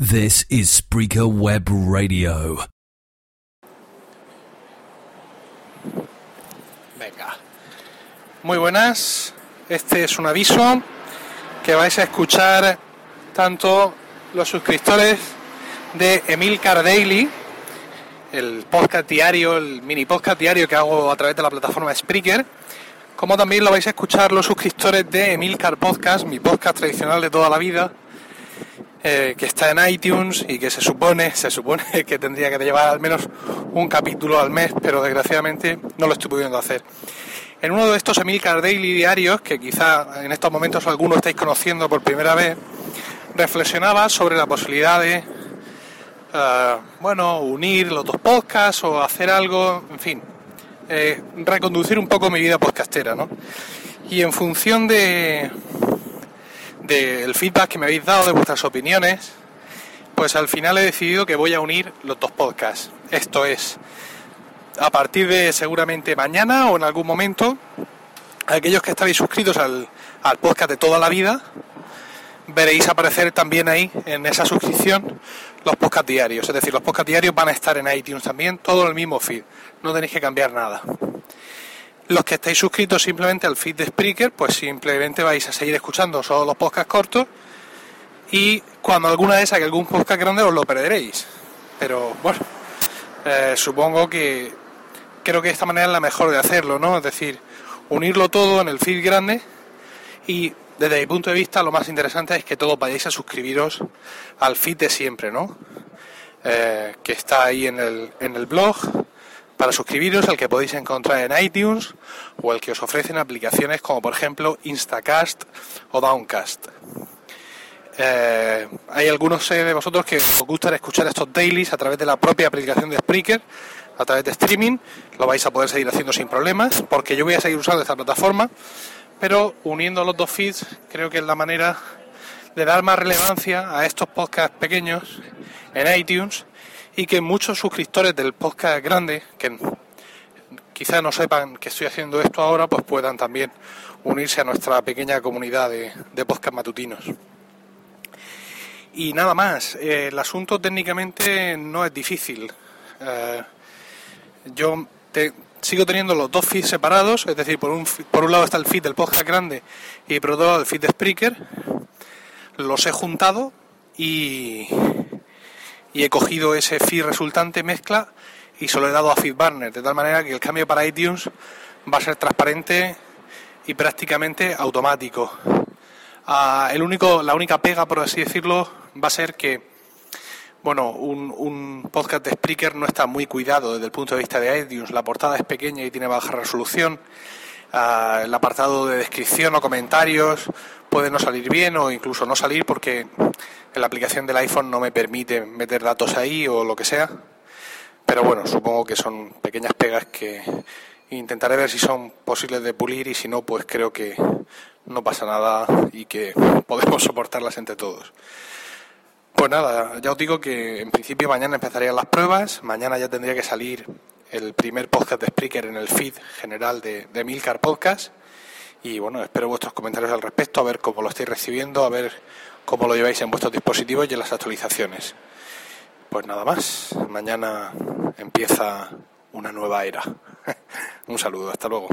This is Spreaker Web Radio. Venga. Muy buenas. Este es un aviso que vais a escuchar tanto los suscriptores de Emilcar Daily, el podcast diario, el mini podcast diario que hago a través de la plataforma Spreaker, como también lo vais a escuchar los suscriptores de Emilcar Podcast, mi podcast tradicional de toda la vida, eh, que está en iTunes y que se supone, se supone que tendría que llevar al menos un capítulo al mes, pero desgraciadamente no lo estoy pudiendo hacer. En uno de estos Emilcar Daily diarios, que quizá en estos momentos algunos estáis conociendo por primera vez, reflexionaba sobre la posibilidad de, eh, bueno, unir los dos podcasts o hacer algo, en fin, eh, reconducir un poco mi vida podcastera, ¿no? Y en función de, del feedback que me habéis dado, de vuestras opiniones, pues al final he decidido que voy a unir los dos podcasts. Esto es, a partir de seguramente mañana o en algún momento, aquellos que estáis suscritos al, al podcast de toda la vida, veréis aparecer también ahí en esa suscripción los podcasts diarios. Es decir, los podcasts diarios van a estar en iTunes también, todo el mismo feed. No tenéis que cambiar nada. Los que estáis suscritos simplemente al feed de Spreaker, pues simplemente vais a seguir escuchando solo los podcasts cortos y cuando alguna vez haga algún podcast grande os lo perderéis. Pero bueno, eh, supongo que creo que esta manera es la mejor de hacerlo, ¿no? Es decir, unirlo todo en el feed grande y desde mi punto de vista lo más interesante es que todos vayáis a suscribiros al feed de siempre, ¿no? Eh, que está ahí en el, en el blog para suscribiros, el que podéis encontrar en iTunes o el que os ofrecen aplicaciones como por ejemplo Instacast o Downcast. Eh, hay algunos de vosotros que os gusta escuchar estos dailies a través de la propia aplicación de Spreaker, a través de streaming, lo vais a poder seguir haciendo sin problemas, porque yo voy a seguir usando esta plataforma, pero uniendo los dos feeds creo que es la manera de dar más relevancia a estos podcasts pequeños en iTunes y que muchos suscriptores del podcast grande, que quizás no sepan que estoy haciendo esto ahora, pues puedan también unirse a nuestra pequeña comunidad de, de podcast matutinos. Y nada más, eh, el asunto técnicamente no es difícil. Eh, yo te, sigo teniendo los dos feeds separados, es decir, por un, por un lado está el feed del podcast grande y por otro lado el feed de Spreaker. Los he juntado y, y he cogido ese feed resultante mezcla y se lo he dado a FeedBurner, de tal manera que el cambio para iTunes va a ser transparente y prácticamente automático. Uh, el único, la única pega, por así decirlo, va a ser que bueno, un, un, podcast de Spreaker no está muy cuidado desde el punto de vista de iTunes. La portada es pequeña y tiene baja resolución. Uh, el apartado de descripción o comentarios puede no salir bien o incluso no salir porque la aplicación del iPhone no me permite meter datos ahí o lo que sea. Pero bueno, supongo que son pequeñas pegas que intentaré ver si son posibles de pulir y si no, pues creo que no pasa nada y que podemos soportarlas entre todos. Pues nada, ya os digo que en principio mañana empezarían las pruebas, mañana ya tendría que salir el primer podcast de Spreaker en el feed general de, de Milcar Podcast y bueno, espero vuestros comentarios al respecto, a ver cómo lo estáis recibiendo, a ver cómo lo lleváis en vuestros dispositivos y en las actualizaciones. Pues nada más, mañana empieza una nueva era. Un saludo, hasta luego.